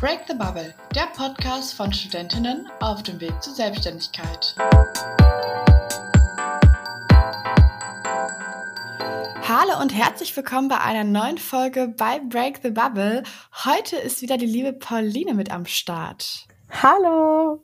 Break the Bubble, der Podcast von Studentinnen auf dem Weg zur Selbstständigkeit. Hallo und herzlich willkommen bei einer neuen Folge bei Break the Bubble. Heute ist wieder die liebe Pauline mit am Start. Hallo!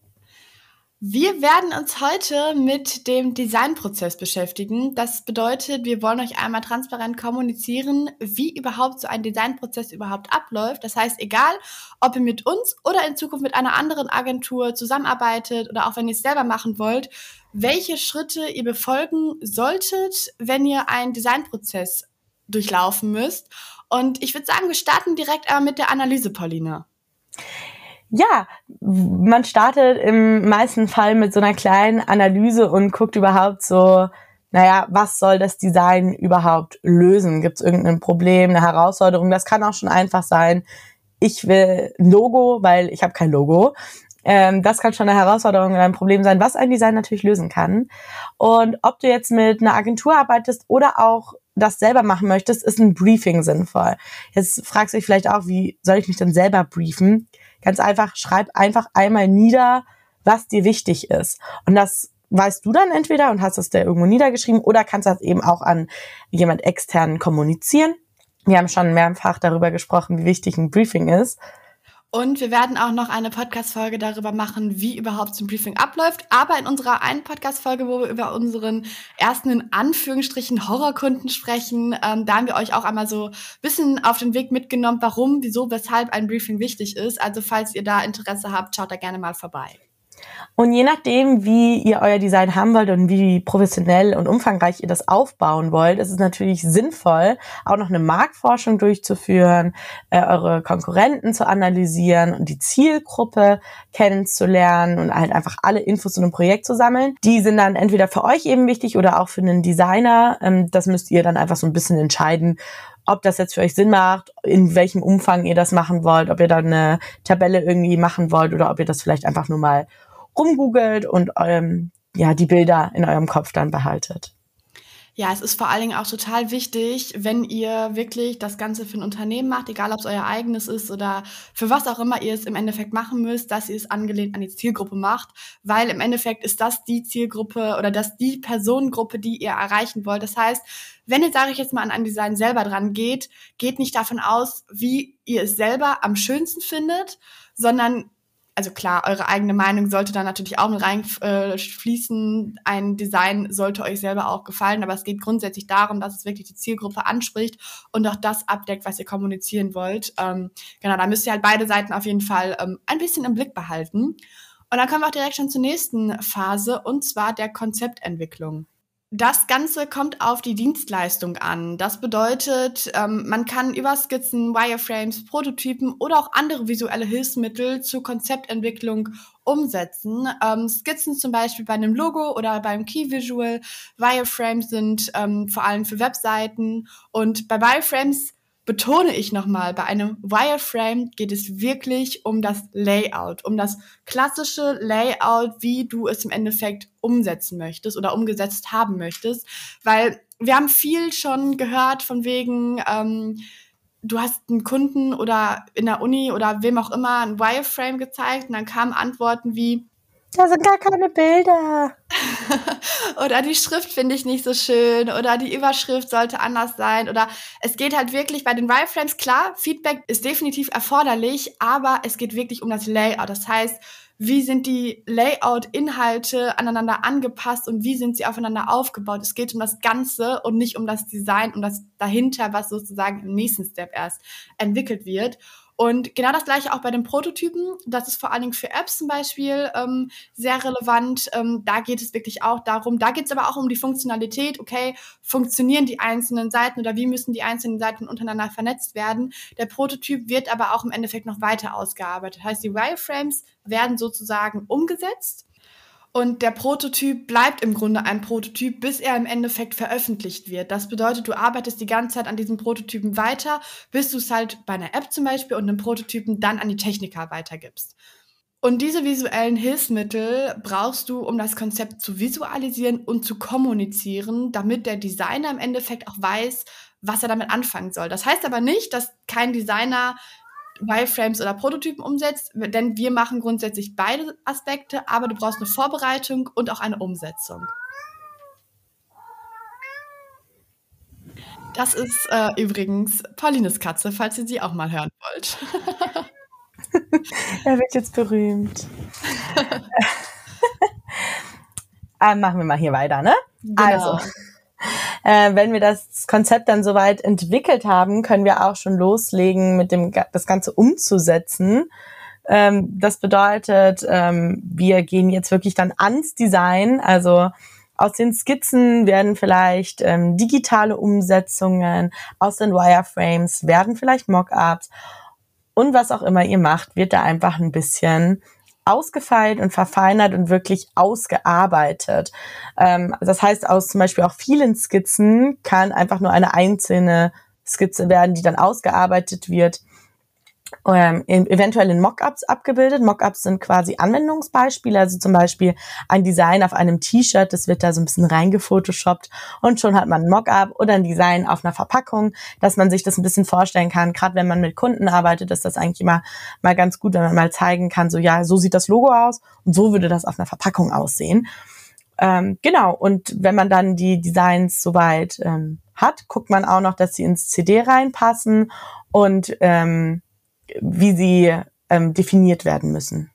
Wir werden uns heute mit dem Designprozess beschäftigen. Das bedeutet, wir wollen euch einmal transparent kommunizieren, wie überhaupt so ein Designprozess überhaupt abläuft. Das heißt, egal, ob ihr mit uns oder in Zukunft mit einer anderen Agentur zusammenarbeitet oder auch wenn ihr es selber machen wollt, welche Schritte ihr befolgen solltet, wenn ihr einen Designprozess durchlaufen müsst. Und ich würde sagen, wir starten direkt einmal mit der Analyse, Pauline. Ja, man startet im meisten Fall mit so einer kleinen Analyse und guckt überhaupt so, naja, was soll das Design überhaupt lösen? Gibt es irgendein Problem, eine Herausforderung? Das kann auch schon einfach sein, ich will Logo, weil ich habe kein Logo. Ähm, das kann schon eine Herausforderung oder ein Problem sein, was ein Design natürlich lösen kann. Und ob du jetzt mit einer Agentur arbeitest oder auch das selber machen möchtest, ist ein Briefing sinnvoll. Jetzt fragst du dich vielleicht auch, wie soll ich mich denn selber briefen? Ganz einfach, schreib einfach einmal nieder, was dir wichtig ist. Und das weißt du dann entweder und hast es da irgendwo niedergeschrieben oder kannst das eben auch an jemand externen kommunizieren. Wir haben schon mehrfach darüber gesprochen, wie wichtig ein Briefing ist. Und wir werden auch noch eine Podcast-Folge darüber machen, wie überhaupt so ein Briefing abläuft. Aber in unserer einen Podcast-Folge, wo wir über unseren ersten, in Anführungsstrichen, Horrorkunden sprechen, ähm, da haben wir euch auch einmal so bisschen auf den Weg mitgenommen, warum, wieso, weshalb ein Briefing wichtig ist. Also falls ihr da Interesse habt, schaut da gerne mal vorbei. Und je nachdem, wie ihr euer Design haben wollt und wie professionell und umfangreich ihr das aufbauen wollt, ist es natürlich sinnvoll, auch noch eine Marktforschung durchzuführen, äh, eure Konkurrenten zu analysieren und die Zielgruppe kennenzulernen und halt einfach alle Infos zu einem Projekt zu sammeln. Die sind dann entweder für euch eben wichtig oder auch für einen Designer. Ähm, das müsst ihr dann einfach so ein bisschen entscheiden, ob das jetzt für euch Sinn macht, in welchem Umfang ihr das machen wollt, ob ihr da eine Tabelle irgendwie machen wollt oder ob ihr das vielleicht einfach nur mal rumgoogelt und ähm, ja, die Bilder in eurem Kopf dann behaltet. Ja, es ist vor allen Dingen auch total wichtig, wenn ihr wirklich das Ganze für ein Unternehmen macht, egal ob es euer eigenes ist oder für was auch immer ihr es im Endeffekt machen müsst, dass ihr es angelehnt an die Zielgruppe macht, weil im Endeffekt ist das die Zielgruppe oder das die Personengruppe, die ihr erreichen wollt. Das heißt, wenn ihr, sage ich jetzt mal, an ein Design selber dran geht, geht nicht davon aus, wie ihr es selber am schönsten findet, sondern also klar, eure eigene Meinung sollte da natürlich auch mit reinfließen. Äh, Ein Design sollte euch selber auch gefallen, aber es geht grundsätzlich darum, dass es wirklich die Zielgruppe anspricht und auch das abdeckt, was ihr kommunizieren wollt. Ähm, genau, da müsst ihr halt beide Seiten auf jeden Fall ähm, ein bisschen im Blick behalten. Und dann kommen wir auch direkt schon zur nächsten Phase, und zwar der Konzeptentwicklung. Das Ganze kommt auf die Dienstleistung an. Das bedeutet, ähm, man kann über Skizzen, Wireframes, Prototypen oder auch andere visuelle Hilfsmittel zur Konzeptentwicklung umsetzen. Ähm, Skizzen zum Beispiel bei einem Logo oder beim Key Visual. Wireframes sind ähm, vor allem für Webseiten. Und bei Wireframes betone ich nochmal, bei einem Wireframe geht es wirklich um das Layout, um das klassische Layout, wie du es im Endeffekt umsetzen möchtest oder umgesetzt haben möchtest. Weil wir haben viel schon gehört von wegen, ähm, du hast einen Kunden oder in der Uni oder wem auch immer ein Wireframe gezeigt und dann kamen Antworten wie, da sind gar keine Bilder. oder die Schrift finde ich nicht so schön oder die Überschrift sollte anders sein oder es geht halt wirklich bei den Wireframes, klar, Feedback ist definitiv erforderlich, aber es geht wirklich um das Layout. Das heißt, wie sind die Layout-Inhalte aneinander angepasst und wie sind sie aufeinander aufgebaut. Es geht um das Ganze und nicht um das Design, um das dahinter, was sozusagen im nächsten Step erst entwickelt wird. Und genau das gleiche auch bei den Prototypen. Das ist vor allen Dingen für Apps zum Beispiel ähm, sehr relevant. Ähm, da geht es wirklich auch darum, da geht es aber auch um die Funktionalität. Okay, funktionieren die einzelnen Seiten oder wie müssen die einzelnen Seiten untereinander vernetzt werden? Der Prototyp wird aber auch im Endeffekt noch weiter ausgearbeitet. Das heißt, die Wireframes werden sozusagen umgesetzt und der Prototyp bleibt im Grunde ein Prototyp, bis er im Endeffekt veröffentlicht wird. Das bedeutet, du arbeitest die ganze Zeit an diesem Prototypen weiter, bis du es halt bei einer App zum Beispiel und einem Prototypen dann an die Techniker weitergibst. Und diese visuellen Hilfsmittel brauchst du, um das Konzept zu visualisieren und zu kommunizieren, damit der Designer im Endeffekt auch weiß, was er damit anfangen soll. Das heißt aber nicht, dass kein Designer Wireframes oder Prototypen umsetzt, denn wir machen grundsätzlich beide Aspekte, aber du brauchst eine Vorbereitung und auch eine Umsetzung. Das ist äh, übrigens Paulines Katze, falls ihr sie auch mal hören wollt. er wird jetzt berühmt. äh, machen wir mal hier weiter, ne? Genau. Also, äh, wenn wir das Konzept dann soweit entwickelt haben, können wir auch schon loslegen, mit dem das Ganze umzusetzen. Ähm, das bedeutet, ähm, wir gehen jetzt wirklich dann ans Design, also aus den Skizzen werden vielleicht ähm, digitale Umsetzungen, aus den Wireframes werden vielleicht Mockups und was auch immer ihr macht, wird da einfach ein bisschen ausgefeilt und verfeinert und wirklich ausgearbeitet. Ähm, das heißt, aus zum Beispiel auch vielen Skizzen kann einfach nur eine einzelne Skizze werden, die dann ausgearbeitet wird ähm, eventuell in Mockups abgebildet. Mockups sind quasi Anwendungsbeispiele, also zum Beispiel ein Design auf einem T-Shirt, das wird da so ein bisschen reingefotoshoppt und schon hat man ein Mockup oder ein Design auf einer Verpackung, dass man sich das ein bisschen vorstellen kann. Gerade wenn man mit Kunden arbeitet, ist das eigentlich immer mal ganz gut, wenn man mal zeigen kann, so ja, so sieht das Logo aus und so würde das auf einer Verpackung aussehen. Ähm, genau, und wenn man dann die Designs soweit ähm, hat, guckt man auch noch, dass sie ins CD reinpassen und ähm, wie sie ähm, definiert werden müssen.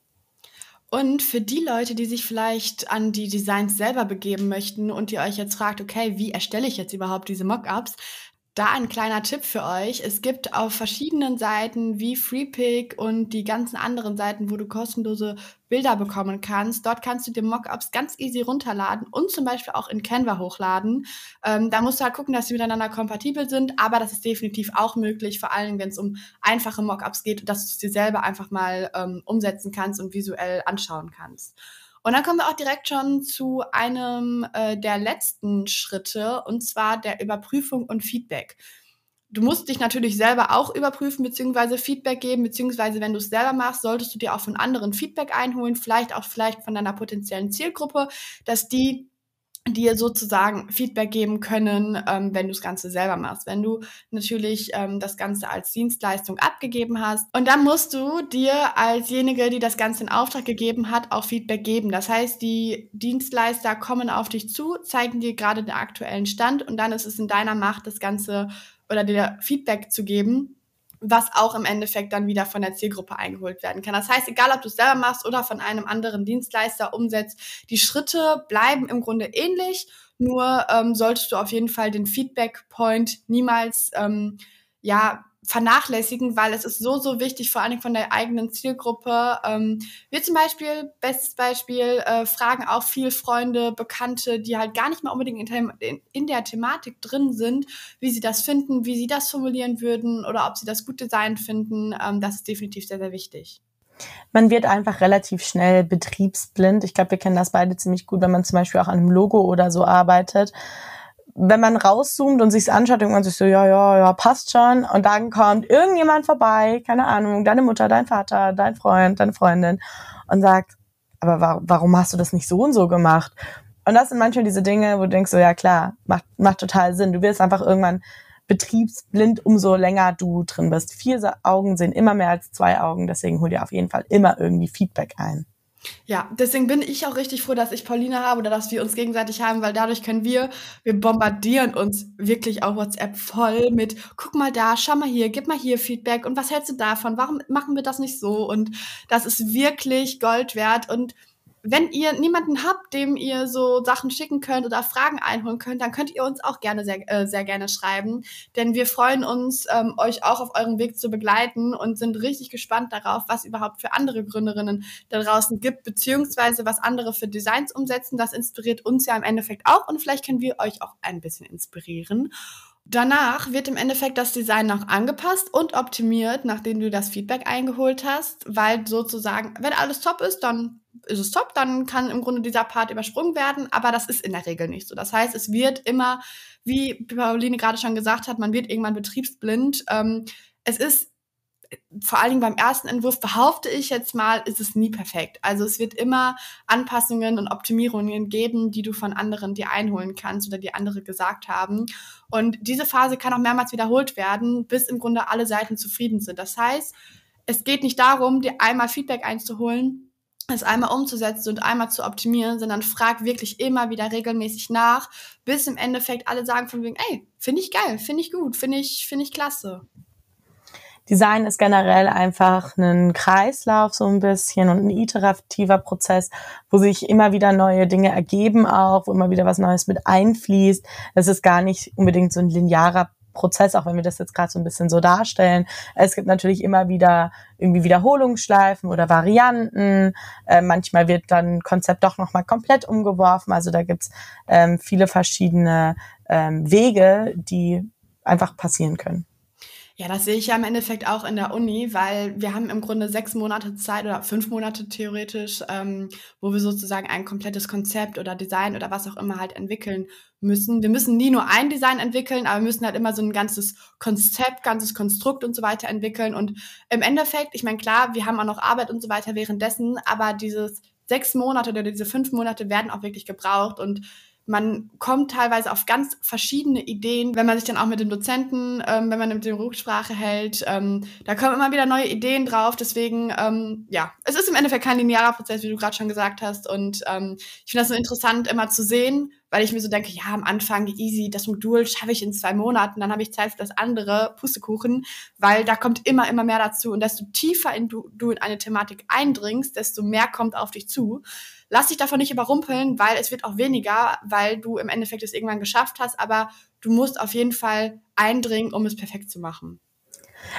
Und für die Leute, die sich vielleicht an die Designs selber begeben möchten und ihr euch jetzt fragt, okay, wie erstelle ich jetzt überhaupt diese Mockups, da ein kleiner Tipp für euch. Es gibt auf verschiedenen Seiten wie FreePic und die ganzen anderen Seiten, wo du kostenlose Bilder bekommen kannst. Dort kannst du dir Mockups ganz easy runterladen und zum Beispiel auch in Canva hochladen. Ähm, da musst du halt gucken, dass sie miteinander kompatibel sind, aber das ist definitiv auch möglich, vor allem wenn es um einfache Mockups geht, dass du es dir selber einfach mal ähm, umsetzen kannst und visuell anschauen kannst. Und dann kommen wir auch direkt schon zu einem äh, der letzten Schritte, und zwar der Überprüfung und Feedback. Du musst dich natürlich selber auch überprüfen beziehungsweise Feedback geben, beziehungsweise wenn du es selber machst, solltest du dir auch von anderen Feedback einholen, vielleicht auch vielleicht von deiner potenziellen Zielgruppe, dass die dir sozusagen Feedback geben können, ähm, wenn du das Ganze selber machst. Wenn du natürlich ähm, das Ganze als Dienstleistung abgegeben hast. Und dann musst du dir alsjenige, die das Ganze in Auftrag gegeben hat, auch Feedback geben. Das heißt, die Dienstleister kommen auf dich zu, zeigen dir gerade den aktuellen Stand und dann ist es in deiner Macht, das Ganze oder dir Feedback zu geben was auch im Endeffekt dann wieder von der Zielgruppe eingeholt werden kann. Das heißt, egal ob du es selber machst oder von einem anderen Dienstleister umsetzt, die Schritte bleiben im Grunde ähnlich, nur ähm, solltest du auf jeden Fall den Feedback-Point niemals ähm, ja vernachlässigen, weil es ist so, so wichtig, vor allem von der eigenen Zielgruppe. Ähm, wir zum Beispiel, bestes Beispiel, äh, fragen auch viel Freunde, Bekannte, die halt gar nicht mal unbedingt in, in, der Thematik drin sind, wie sie das finden, wie sie das formulieren würden oder ob sie das gut designt finden. Ähm, das ist definitiv sehr, sehr wichtig. Man wird einfach relativ schnell betriebsblind. Ich glaube, wir kennen das beide ziemlich gut, wenn man zum Beispiel auch an einem Logo oder so arbeitet wenn man rauszoomt und sich's anschaut, denkt man sich so, ja, ja, ja, passt schon. Und dann kommt irgendjemand vorbei, keine Ahnung, deine Mutter, dein Vater, dein Freund, deine Freundin und sagt, aber wa warum hast du das nicht so und so gemacht? Und das sind manchmal diese Dinge, wo du denkst so, ja klar, macht, macht total Sinn. Du wirst einfach irgendwann betriebsblind, umso länger du drin bist. Vier Augen sehen immer mehr als zwei Augen, deswegen hol dir auf jeden Fall immer irgendwie Feedback ein. Ja, deswegen bin ich auch richtig froh, dass ich Pauline habe oder dass wir uns gegenseitig haben, weil dadurch können wir, wir bombardieren uns wirklich auf WhatsApp voll mit, guck mal da, schau mal hier, gib mal hier Feedback und was hältst du davon? Warum machen wir das nicht so? Und das ist wirklich Gold wert und wenn ihr niemanden habt, dem ihr so Sachen schicken könnt oder Fragen einholen könnt, dann könnt ihr uns auch gerne sehr, äh, sehr gerne schreiben. Denn wir freuen uns, ähm, euch auch auf eurem Weg zu begleiten und sind richtig gespannt darauf, was überhaupt für andere Gründerinnen da draußen gibt, beziehungsweise was andere für Designs umsetzen. Das inspiriert uns ja im Endeffekt auch und vielleicht können wir euch auch ein bisschen inspirieren. Danach wird im Endeffekt das Design noch angepasst und optimiert, nachdem du das Feedback eingeholt hast, weil sozusagen, wenn alles top ist, dann ist es top, dann kann im Grunde dieser Part übersprungen werden, aber das ist in der Regel nicht so. Das heißt, es wird immer, wie Pauline gerade schon gesagt hat, man wird irgendwann betriebsblind. Ähm, es ist vor allen Dingen beim ersten Entwurf behaupte ich jetzt mal, ist es nie perfekt. Also es wird immer Anpassungen und Optimierungen geben, die du von anderen dir einholen kannst oder die andere gesagt haben. Und diese Phase kann auch mehrmals wiederholt werden, bis im Grunde alle Seiten zufrieden sind. Das heißt, es geht nicht darum, dir einmal Feedback einzuholen, es einmal umzusetzen und einmal zu optimieren, sondern frag wirklich immer wieder regelmäßig nach, bis im Endeffekt alle sagen von wegen, ey, finde ich geil, finde ich gut, finde ich, finde ich klasse. Design ist generell einfach ein Kreislauf so ein bisschen und ein iterativer Prozess, wo sich immer wieder neue Dinge ergeben auch, wo immer wieder was Neues mit einfließt. Es ist gar nicht unbedingt so ein linearer Prozess, auch wenn wir das jetzt gerade so ein bisschen so darstellen. Es gibt natürlich immer wieder irgendwie Wiederholungsschleifen oder Varianten. Äh, manchmal wird dann Konzept doch nochmal komplett umgeworfen. Also da gibt's ähm, viele verschiedene ähm, Wege, die einfach passieren können. Ja, das sehe ich ja im Endeffekt auch in der Uni, weil wir haben im Grunde sechs Monate Zeit oder fünf Monate theoretisch, ähm, wo wir sozusagen ein komplettes Konzept oder Design oder was auch immer halt entwickeln müssen. Wir müssen nie nur ein Design entwickeln, aber wir müssen halt immer so ein ganzes Konzept, ganzes Konstrukt und so weiter entwickeln. Und im Endeffekt, ich meine, klar, wir haben auch noch Arbeit und so weiter währenddessen, aber dieses sechs Monate oder diese fünf Monate werden auch wirklich gebraucht und man kommt teilweise auf ganz verschiedene Ideen, wenn man sich dann auch mit dem Dozenten, ähm, wenn man mit dem Rücksprache hält, ähm, da kommen immer wieder neue Ideen drauf. Deswegen, ähm, ja, es ist im Endeffekt kein linearer Prozess, wie du gerade schon gesagt hast. Und ähm, ich finde das so interessant, immer zu sehen, weil ich mir so denke, ja, am Anfang easy, das Modul schaffe ich in zwei Monaten, dann habe ich Zeit für das andere, Pustekuchen, weil da kommt immer, immer mehr dazu. Und desto tiefer in du, du in eine Thematik eindringst, desto mehr kommt auf dich zu lass dich davon nicht überrumpeln, weil es wird auch weniger, weil du im Endeffekt es irgendwann geschafft hast, aber du musst auf jeden Fall eindringen, um es perfekt zu machen.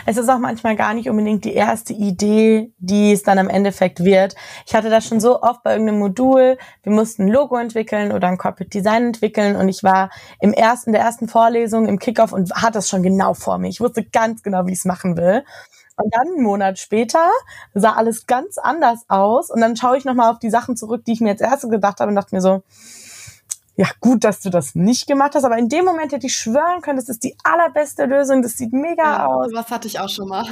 Es ist auch manchmal gar nicht unbedingt die erste Idee, die es dann im Endeffekt wird. Ich hatte das schon so oft bei irgendeinem Modul. Wir mussten ein Logo entwickeln oder ein Corporate Design entwickeln und ich war im ersten, der ersten Vorlesung im Kickoff und hatte das schon genau vor mir. Ich wusste ganz genau, wie ich es machen will. Und dann einen Monat später sah alles ganz anders aus. Und dann schaue ich nochmal auf die Sachen zurück, die ich mir als erstes gedacht habe und dachte mir so, ja, gut, dass du das nicht gemacht hast, aber in dem Moment hätte ich schwören können, das ist die allerbeste Lösung, das sieht mega ja, aus. Was hatte ich auch schon mal.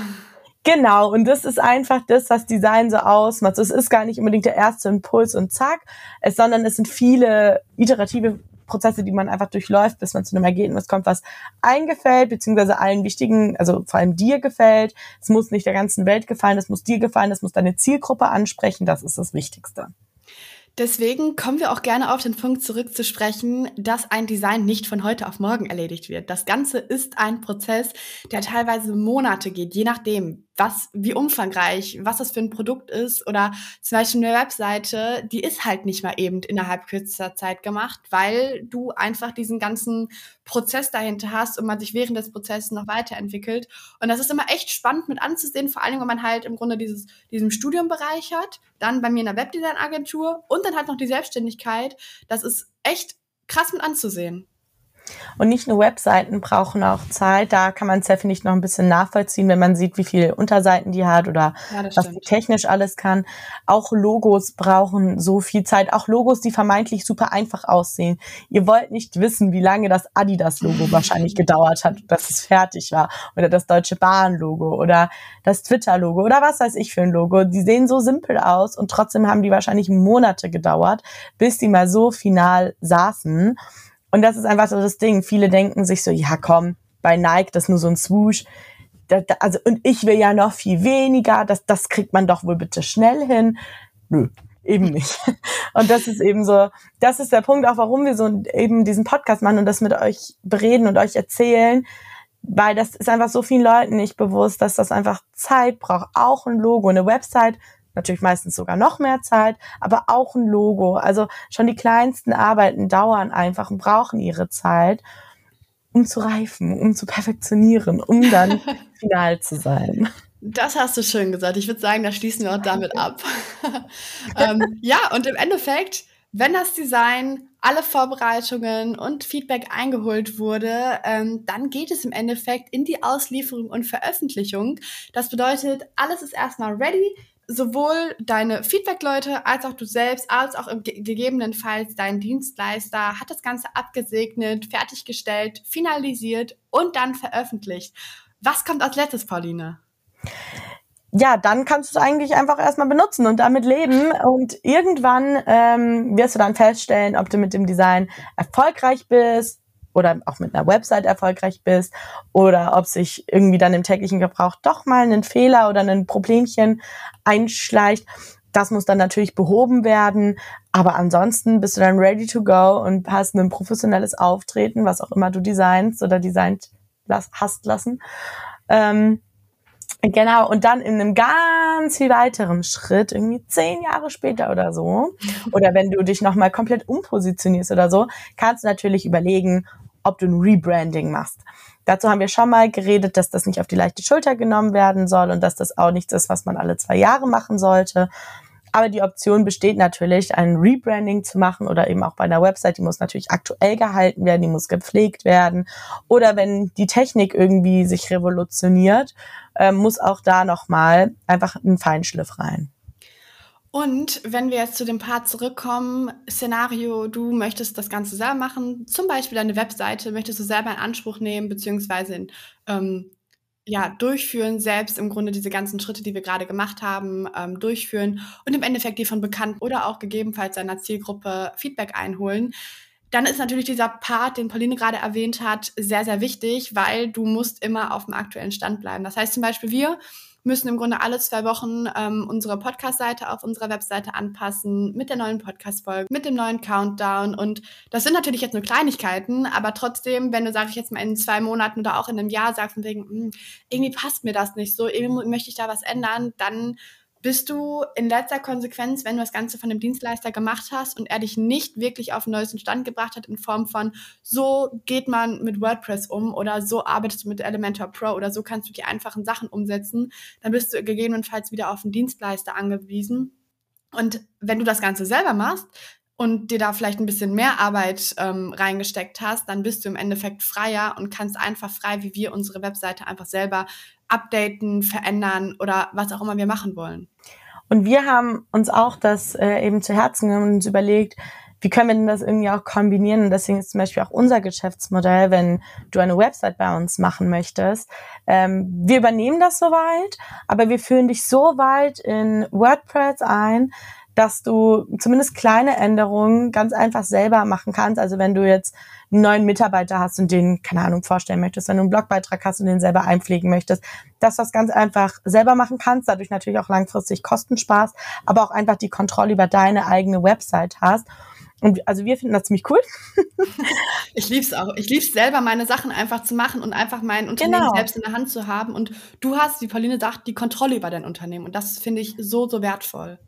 Genau, und das ist einfach das, was Design so ausmacht. Es ist gar nicht unbedingt der erste Impuls und zack, es, sondern es sind viele iterative Prozesse, die man einfach durchläuft, bis man zu einem Ergebnis kommt, was eingefällt, beziehungsweise allen wichtigen, also vor allem dir gefällt. Es muss nicht der ganzen Welt gefallen, es muss dir gefallen, es muss deine Zielgruppe ansprechen, das ist das Wichtigste. Deswegen kommen wir auch gerne auf den Punkt zurückzusprechen, dass ein Design nicht von heute auf morgen erledigt wird. Das Ganze ist ein Prozess, der teilweise Monate geht, je nachdem, was, wie umfangreich, was das für ein Produkt ist oder zum Beispiel eine Webseite, die ist halt nicht mal eben innerhalb kürzester Zeit gemacht, weil du einfach diesen ganzen Prozess dahinter hast und man sich während des Prozesses noch weiterentwickelt. Und das ist immer echt spannend mit anzusehen, vor allem, wenn man halt im Grunde dieses, diesen Studiumbereich hat, dann bei mir in der Webdesign-Agentur und dann halt noch die Selbstständigkeit. Das ist echt krass mit anzusehen. Und nicht nur Webseiten brauchen auch Zeit. Da kann man es ja, finde ich, noch ein bisschen nachvollziehen, wenn man sieht, wie viele Unterseiten die hat oder ja, was stimmt. die technisch alles kann. Auch Logos brauchen so viel Zeit. Auch Logos, die vermeintlich super einfach aussehen. Ihr wollt nicht wissen, wie lange das Adidas-Logo wahrscheinlich gedauert hat, dass es fertig war. Oder das Deutsche Bahn-Logo oder das Twitter-Logo oder was weiß ich für ein Logo. Die sehen so simpel aus und trotzdem haben die wahrscheinlich Monate gedauert, bis die mal so final saßen. Und das ist einfach so das Ding. Viele denken sich so, ja komm, bei Nike, das ist nur so ein Swoosh. Da, da, also, und ich will ja noch viel weniger, das, das kriegt man doch wohl bitte schnell hin. Nö, eben nicht. Und das ist eben so, das ist der Punkt auch, warum wir so eben diesen Podcast machen und das mit euch bereden und euch erzählen, weil das ist einfach so vielen Leuten nicht bewusst, dass das einfach Zeit braucht. Auch ein Logo, eine Website natürlich meistens sogar noch mehr Zeit, aber auch ein Logo. Also schon die kleinsten Arbeiten dauern einfach und brauchen ihre Zeit, um zu reifen, um zu perfektionieren, um dann final zu sein. Das hast du schön gesagt. Ich würde sagen, da schließen wir auch damit ab. ähm, ja, und im Endeffekt, wenn das Design, alle Vorbereitungen und Feedback eingeholt wurde, ähm, dann geht es im Endeffekt in die Auslieferung und Veröffentlichung. Das bedeutet, alles ist erstmal ready sowohl deine Feedback-Leute als auch du selbst, als auch gegebenenfalls dein Dienstleister hat das Ganze abgesegnet, fertiggestellt, finalisiert und dann veröffentlicht. Was kommt als letztes, Pauline? ja, dann kannst du es eigentlich einfach erstmal benutzen und damit leben. Und irgendwann ähm, wirst du dann feststellen, ob du mit dem Design erfolgreich bist, oder auch mit einer Website erfolgreich bist oder ob sich irgendwie dann im täglichen Gebrauch doch mal ein Fehler oder ein Problemchen einschleicht. Das muss dann natürlich behoben werden, aber ansonsten bist du dann ready to go und hast ein professionelles Auftreten, was auch immer du designst oder designt hast lassen. Ähm, Genau, und dann in einem ganz viel weiteren Schritt, irgendwie zehn Jahre später oder so, oder wenn du dich nochmal komplett umpositionierst oder so, kannst du natürlich überlegen, ob du ein Rebranding machst. Dazu haben wir schon mal geredet, dass das nicht auf die leichte Schulter genommen werden soll und dass das auch nichts ist, was man alle zwei Jahre machen sollte. Aber die Option besteht natürlich, ein Rebranding zu machen oder eben auch bei einer Website, die muss natürlich aktuell gehalten werden, die muss gepflegt werden. Oder wenn die Technik irgendwie sich revolutioniert, äh, muss auch da nochmal einfach ein Feinschliff rein. Und wenn wir jetzt zu dem Part zurückkommen, Szenario, du möchtest das Ganze selber machen, zum Beispiel deine Webseite, möchtest du selber in Anspruch nehmen, beziehungsweise in, ähm, ja, durchführen, selbst im Grunde diese ganzen Schritte, die wir gerade gemacht haben, ähm, durchführen und im Endeffekt die von Bekannten oder auch gegebenenfalls seiner Zielgruppe Feedback einholen. Dann ist natürlich dieser Part, den Pauline gerade erwähnt hat, sehr, sehr wichtig, weil du musst immer auf dem aktuellen Stand bleiben. Das heißt zum Beispiel, wir müssen im Grunde alle zwei Wochen ähm, unsere Podcast-Seite auf unserer Webseite anpassen mit der neuen Podcast-Folge, mit dem neuen Countdown. Und das sind natürlich jetzt nur Kleinigkeiten, aber trotzdem, wenn du, sage ich jetzt mal, in zwei Monaten oder auch in einem Jahr sagst, von wegen, hm, irgendwie passt mir das nicht so, irgendwie möchte ich da was ändern, dann bist du in letzter Konsequenz, wenn du das Ganze von dem Dienstleister gemacht hast und er dich nicht wirklich auf den neuesten Stand gebracht hat in Form von, so geht man mit WordPress um oder so arbeitest du mit Elementor Pro oder so kannst du die einfachen Sachen umsetzen, dann bist du gegebenenfalls wieder auf den Dienstleister angewiesen. Und wenn du das Ganze selber machst, und dir da vielleicht ein bisschen mehr Arbeit ähm, reingesteckt hast, dann bist du im Endeffekt freier und kannst einfach frei, wie wir unsere Webseite einfach selber updaten, verändern oder was auch immer wir machen wollen. Und wir haben uns auch das äh, eben zu Herzen genommen und uns überlegt, wie können wir denn das irgendwie auch kombinieren? Und deswegen ist zum Beispiel auch unser Geschäftsmodell, wenn du eine Website bei uns machen möchtest. Ähm, wir übernehmen das soweit, aber wir führen dich so weit in WordPress ein, dass du zumindest kleine Änderungen ganz einfach selber machen kannst. Also wenn du jetzt einen neuen Mitarbeiter hast und den, keine Ahnung, vorstellen möchtest, wenn du einen Blogbeitrag hast und den selber einpflegen möchtest, dass du das ganz einfach selber machen kannst, dadurch natürlich auch langfristig Kosten sparst, aber auch einfach die Kontrolle über deine eigene Website hast. Und also wir finden das ziemlich cool. ich lieb's auch. Ich lieb's selber, meine Sachen einfach zu machen und einfach mein Unternehmen genau. selbst in der Hand zu haben. Und du hast, wie Pauline sagt, die Kontrolle über dein Unternehmen. Und das finde ich so, so wertvoll.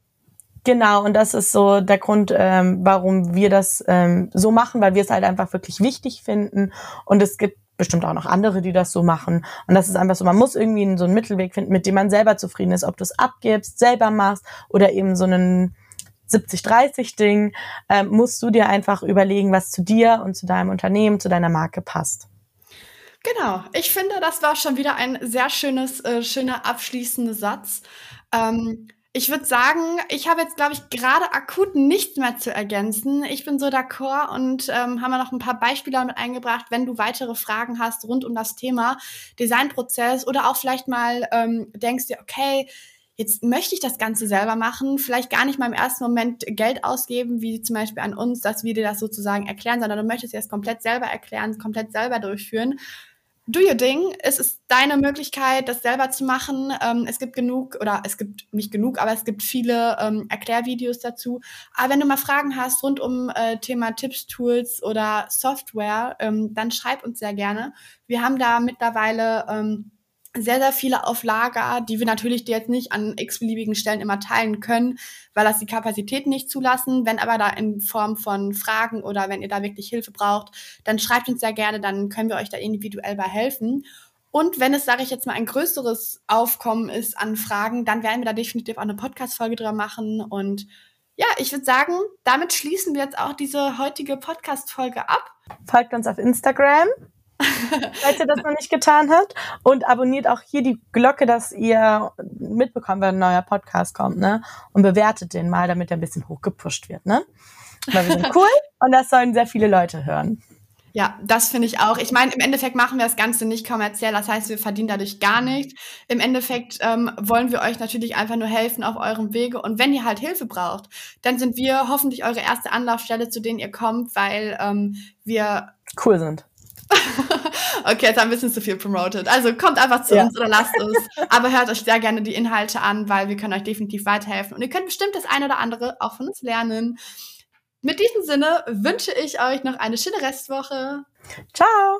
Genau, und das ist so der Grund, ähm, warum wir das ähm, so machen, weil wir es halt einfach wirklich wichtig finden. Und es gibt bestimmt auch noch andere, die das so machen. Und das ist einfach so, man muss irgendwie so einen Mittelweg finden, mit dem man selber zufrieden ist, ob du es abgibst, selber machst oder eben so einen 70-30-Ding, ähm, musst du dir einfach überlegen, was zu dir und zu deinem Unternehmen, zu deiner Marke passt. Genau, ich finde, das war schon wieder ein sehr schönes, äh, schöner abschließender Satz. Ähm, ich würde sagen, ich habe jetzt, glaube ich, gerade akut nichts mehr zu ergänzen. Ich bin so d'accord und ähm, haben wir noch ein paar Beispiele mit eingebracht, wenn du weitere Fragen hast rund um das Thema Designprozess oder auch vielleicht mal ähm, denkst dir, okay, jetzt möchte ich das Ganze selber machen, vielleicht gar nicht mal im ersten Moment Geld ausgeben, wie zum Beispiel an uns, dass wir dir das sozusagen erklären, sondern du möchtest es komplett selber erklären, komplett selber durchführen do your Ding. Es ist deine Möglichkeit, das selber zu machen. Ähm, es gibt genug, oder es gibt nicht genug, aber es gibt viele ähm, Erklärvideos dazu. Aber wenn du mal Fragen hast rund um äh, Thema Tipps, Tools oder Software, ähm, dann schreib uns sehr gerne. Wir haben da mittlerweile ähm, sehr, sehr viele auf Lager, die wir natürlich jetzt nicht an x-beliebigen Stellen immer teilen können, weil das die Kapazität nicht zulassen. Wenn aber da in Form von Fragen oder wenn ihr da wirklich Hilfe braucht, dann schreibt uns sehr gerne, dann können wir euch da individuell bei helfen. Und wenn es, sage ich jetzt mal, ein größeres Aufkommen ist an Fragen, dann werden wir da definitiv auch eine Podcast-Folge drüber machen. Und ja, ich würde sagen, damit schließen wir jetzt auch diese heutige Podcast-Folge ab. Folgt uns auf Instagram falls ihr das noch nicht getan habt. Und abonniert auch hier die Glocke, dass ihr mitbekommt, wenn ein neuer Podcast kommt, ne? Und bewertet den mal, damit er ein bisschen hochgepusht wird, ne? Weil wir sind cool und das sollen sehr viele Leute hören. Ja, das finde ich auch. Ich meine, im Endeffekt machen wir das Ganze nicht kommerziell. Das heißt, wir verdienen dadurch gar nichts. Im Endeffekt ähm, wollen wir euch natürlich einfach nur helfen auf eurem Wege. Und wenn ihr halt Hilfe braucht, dann sind wir hoffentlich eure erste Anlaufstelle, zu denen ihr kommt, weil ähm, wir cool sind okay, jetzt haben wir ein bisschen zu viel promoted. Also kommt einfach zu ja. uns oder lasst uns. Aber hört euch sehr gerne die Inhalte an, weil wir können euch definitiv weiterhelfen. Und ihr könnt bestimmt das eine oder andere auch von uns lernen. Mit diesem Sinne wünsche ich euch noch eine schöne Restwoche. Ciao!